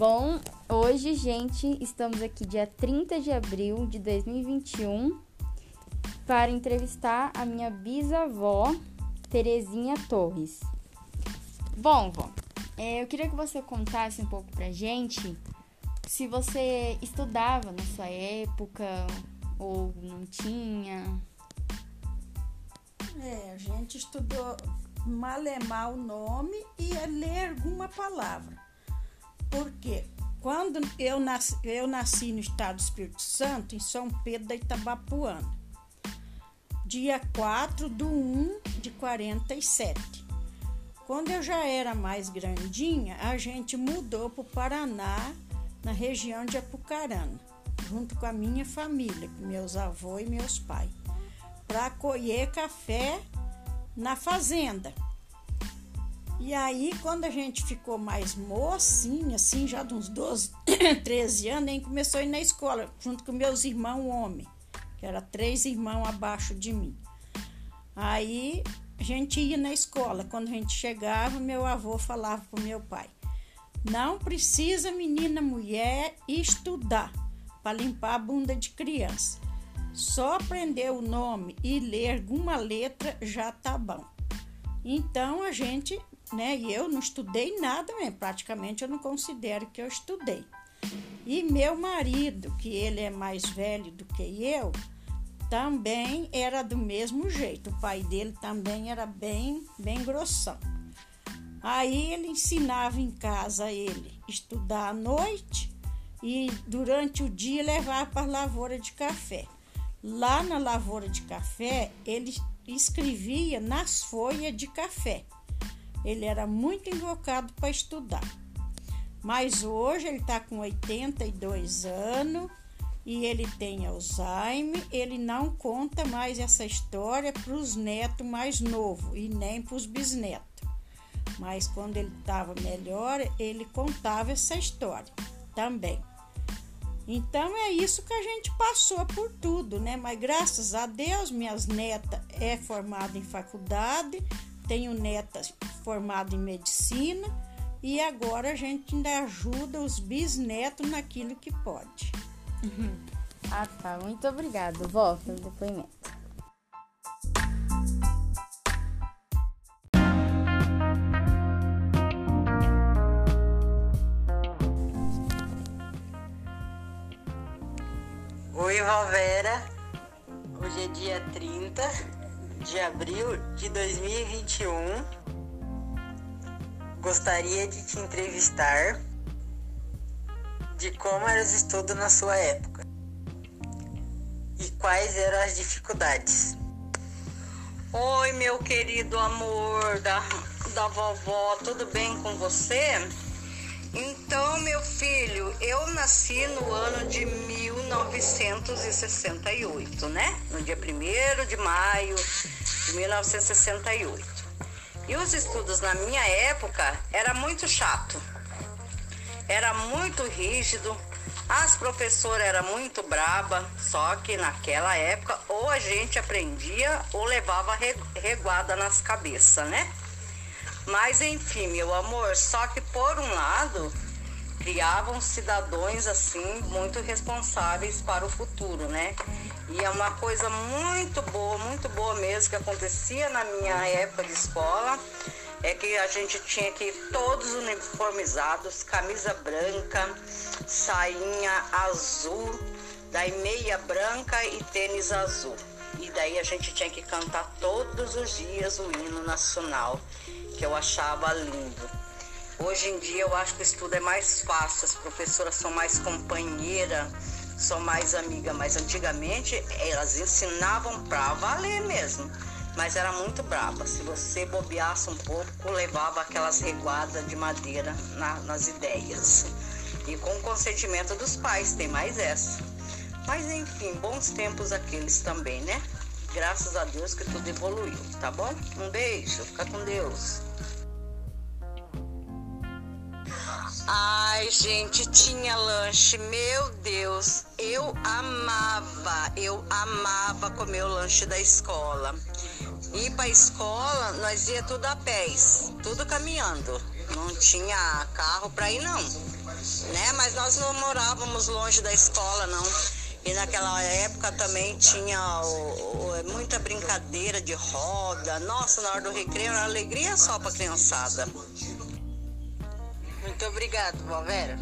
Bom, hoje, gente, estamos aqui dia 30 de abril de 2021 para entrevistar a minha bisavó, Terezinha Torres. Bom, vó, é, eu queria que você contasse um pouco pra gente se você estudava na sua época ou não tinha. É, a gente estudou malemar o nome e ler alguma palavra. Porque quando eu nasci, eu nasci no estado do Espírito Santo, em São Pedro da Itabapuana, dia 4 de 1 de 47. Quando eu já era mais grandinha, a gente mudou para o Paraná, na região de Apucarana, junto com a minha família, com meus avós e meus pais, para colher café na fazenda. E aí, quando a gente ficou mais mocinha, assim, já de uns 12, 13 anos, a gente começou a ir na escola, junto com meus irmãos homens, que era três irmãos abaixo de mim. Aí a gente ia na escola. Quando a gente chegava, meu avô falava pro meu pai: Não precisa menina mulher estudar para limpar a bunda de criança. Só aprender o nome e ler alguma letra já tá bom. Então a gente, né, e eu não estudei nada mesmo, praticamente eu não considero que eu estudei. E meu marido, que ele é mais velho do que eu, também era do mesmo jeito. O pai dele também era bem, bem grossão. Aí ele ensinava em casa ele estudar à noite e durante o dia levar para a lavoura de café. Lá na lavoura de café, ele escrevia nas folhas de café. Ele era muito invocado para estudar. Mas hoje ele está com 82 anos e ele tem Alzheimer. Ele não conta mais essa história para os netos mais novos e nem para os bisnetos. Mas quando ele estava melhor, ele contava essa história também. Então é isso que a gente passou por tudo, né? Mas graças a Deus, minhas netas é formada em faculdade, tenho netas formadas em medicina e agora a gente ainda ajuda os bisnetos naquilo que pode. Uhum. Ah, tá. Muito obrigada, vó, pelo depoimento. Oi, Valvera. Hoje é dia 30 de abril de 2021. Gostaria de te entrevistar de como eram os estudos na sua época e quais eram as dificuldades. Oi, meu querido amor da, da vovó, tudo bem com você? Então, meu filho, eu nasci no ano de 1968, né? No dia 1 de maio de 1968. E os estudos na minha época era muito chato. Era muito rígido. As professoras eram muito braba, só que naquela época ou a gente aprendia ou levava reguada nas cabeças, né? Mas enfim, meu amor, só que por um lado criavam cidadãos assim muito responsáveis para o futuro, né? E é uma coisa muito boa, muito boa mesmo que acontecia na minha época de escola, é que a gente tinha que ir todos uniformizados, camisa branca, sainha azul, daí meia branca e tênis azul. E daí a gente tinha que cantar todos os dias o hino nacional que eu achava lindo. Hoje em dia eu acho que o estudo é mais fácil, as professoras são mais companheiras, são mais amigas, mas antigamente elas ensinavam pra valer mesmo. Mas era muito brava. Se você bobeasse um pouco, levava aquelas reguadas de madeira na, nas ideias. E com o consentimento dos pais, tem mais essa. Mas enfim, bons tempos aqueles também, né? Graças a Deus que tudo evoluiu, tá bom? Um beijo, fica com Deus. Ai, gente, tinha lanche, meu Deus, eu amava, eu amava comer o lanche da escola. Ir pra escola, nós ia tudo a pés, tudo caminhando. Não tinha carro para ir não, né? Mas nós não morávamos longe da escola não. E naquela época também tinha o, o, muita brincadeira de roda. Nossa, na hora do recreio era alegria só para criançada. Muito obrigado, vó Vera.